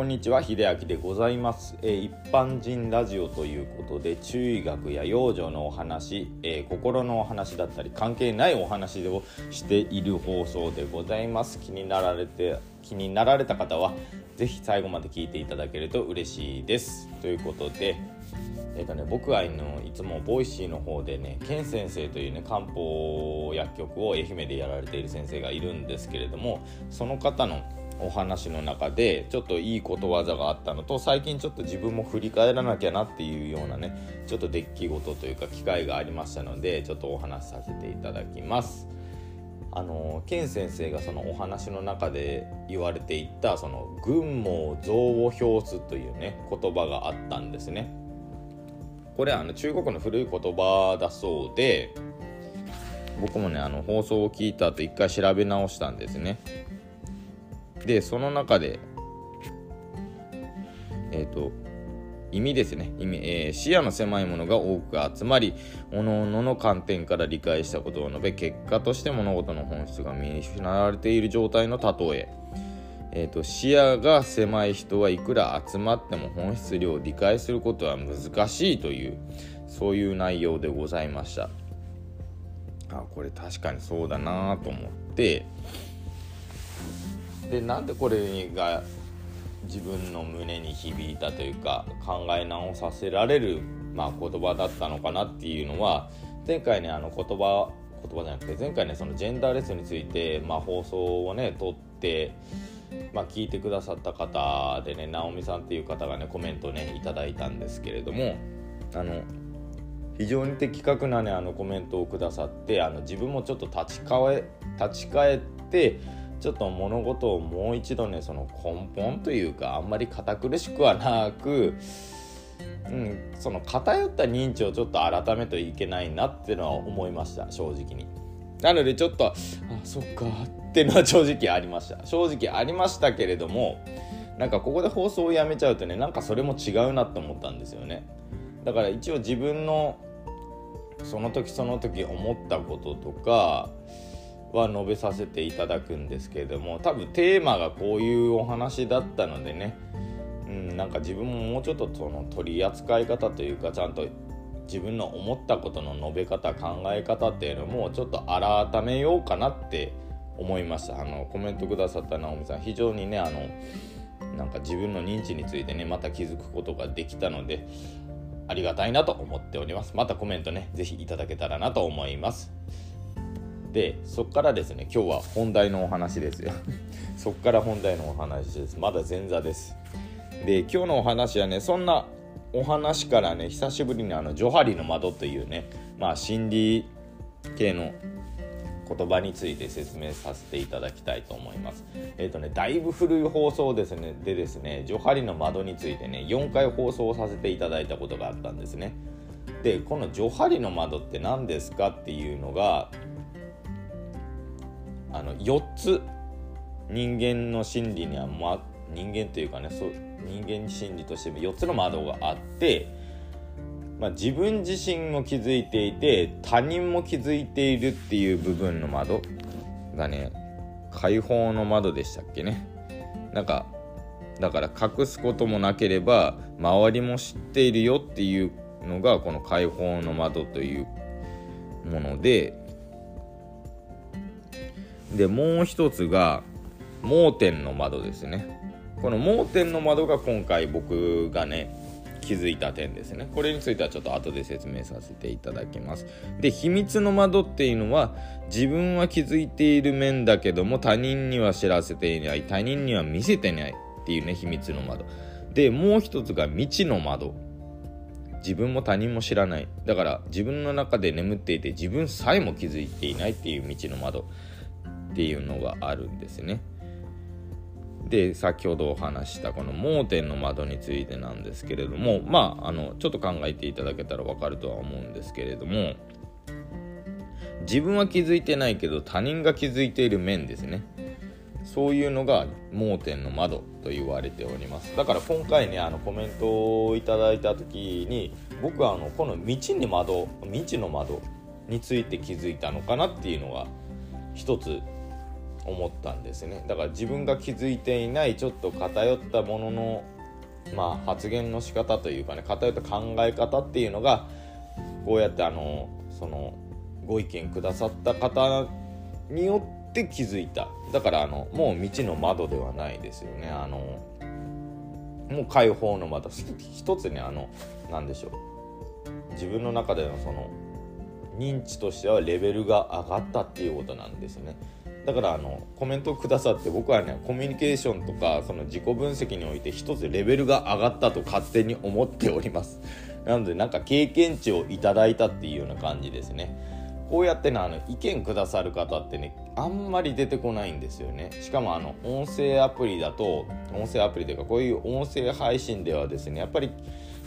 こんにちは秀明でございます、えー、一般人ラジオということで中医学や養生のお話、えー、心のお話だったり関係ないお話をしている放送でございます。気になられて気になられた方は是非最後まで聞いていただけると嬉しいです。ということでえーとね、僕あのいつも Voicy の方でね健先生というね漢方薬局を愛媛でやられている先生がいるんですけれどもその方のお話の中でちょっといいことわざがあったのと最近ちょっと自分も振り返らなきゃなっていうようなねちょっと出来事というか機会がありましたのでちょっとお話しさせていただきます。あの健先生がそのお話の中で言われていたその軍網増を表すというね言葉があったんですね。これはあの中国の古い言葉だそうで僕もねあの放送を聞いた後一回調べ直したんですね。でその中でえっ、ー、と意味ですね。意味、えー、視野の狭いものが多く集まり各々の観点から理解したことを述べ結果として物事の本質が見失われている状態の例え。えーと、視野が狭い人はいくら集まっても本質量を理解することは難しいというそういう内容でございました。あこれ確かにそうだなと思ってでなんでこれが自分の胸に響いたというか考え直させられる、まあ、言葉だったのかなっていうのは前回ねあの言葉言葉じゃなくて前回ねそのジェンダーレスについて、まあ、放送をね撮って、まあ、聞いてくださった方でね直美さんっていう方がねコメントねいただいたんですけれどもあの非常に的確なねあのコメントをくださってあの自分もちょっと立ち返立ち返ってちょっと物事をもう一度ねその根本というかあんまり堅苦しくはなく、うん、その偏った認知をちょっと改めといけないなっていうのは思いました正直に。なのでちょっとあそっかっていうのは 正直ありました正直ありましたけれどもなんかここで放送をやめちゃうとねなんかそれも違うなと思ったんですよねだから一応自分のその時その時思ったこととかは述べさせていただくんですけれども多分テーマがこういうお話だったのでね、うん、なんか自分ももうちょっとその取り扱い方というかちゃんと自分の思ったことの述べ方考え方っていうのもちょっと改めようかなって思いましたあのコメントくださった直美さん非常にねあのなんか自分の認知についてねまた気づくことができたのでありがたいなと思っております。またコメントね是非いただけたらなと思います。でそっからですね今日は本題のお話ですよ そっから本題のお話ですまだ前座ですで今日のお話はねそんなお話からね久しぶりにあのジョハリの窓というねまあ心理系の言葉について説明させていただきたいと思います。えっ、ー、とね、だいぶ古い放送ですね、でですね、ジョハリの窓についてね、4回放送させていただいたことがあったんですね。で、このジョハリの窓って何ですかっていうのが、あの4つ。人間の心理には、ま、人間というかねそう人間心理としても4つの窓があって、まあ、自分自身も気づいていて他人も気づいているっていう部分の窓がね解放の窓でしたっけね。なんかだから隠すこともなければ周りも知っているよっていうのがこの解放の窓というものででもう一つが盲点の窓ですね。この盲点の窓が今回僕がね気づいた点ですね。これについてはちょっと後で説明させていただきます。で秘密の窓っていうのは自分は気づいている面だけども他人には知らせていない他人には見せてないっていうね秘密の窓。でもう一つが未知の窓。自分も他人も知らない。だから自分の中で眠っていて自分さえも気づいていないっていう道の窓。っていうのがあるんですね。で先ほどお話したこの盲点の窓についてなんですけれどもまああのちょっと考えていただけたら分かるとは思うんですけれども自分は気づいてないけど他人が気づいている面ですねそういうのが盲点の窓と言われておりますだから今回ねあのコメントをいただいた時に僕はあのこの道に窓未知の窓について気づいたのかなっていうのが一つ思ったんですね。だから自分が気づいていないちょっと偏ったもののまあ発言の仕方というかね偏った考え方っていうのがこうやってあのそのご意見くださった方によって気づいた。だからあのもう未知の窓ではないですよね。あのもう解放の窓。一つねあの何でしょう。自分の中でのその認知としてはレベルが上がったっていうことなんですね。だからあのコメントをくださって僕はねコミュニケーションとかその自己分析において一つレベルが上がったと勝手に思っております。なのでなんか経験値をいただいたっていうような感じですね。こうやってねあの意見くださる方ってねあんまり出てこないんですよね。しかもあの音声アプリだと音声アプリというかこういう音声配信ではですねやっぱり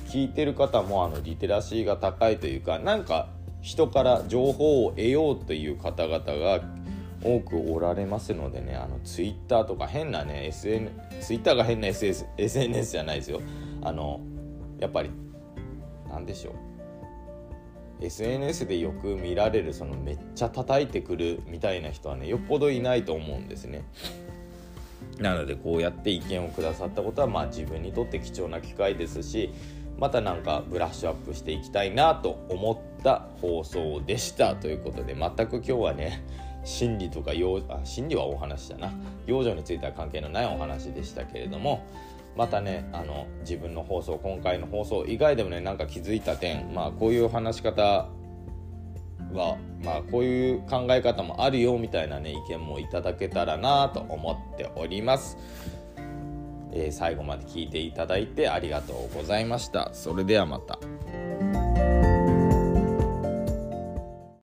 聞いてる方もあのリテラシーが高いというかなんか人から情報を得ようという方々が多くおられますのでねあのツイッターとか変なね SN ツイッターが変な SS SNS じゃないですよ。あのやっぱり何でしょう。SNS でよく見られるそのめっちゃ叩いてくるみたいな人はねよっぽどいないと思うんですね。なのでこうやって意見をくださったことはまあ自分にとって貴重な機会ですしまたなんかブラッシュアップしていきたいなと思った放送でした。ということで全く今日はね心理とかあ心理はお話だな養生については関係のないお話でしたけれどもまたねあの自分の放送今回の放送以外でもねなんか気づいた点まあこういう話し方はまあこういう考え方もあるよみたいなね意見もいただけたらなと思っております。えー、最後まで聞いていただいてありがとうございました。それではまた。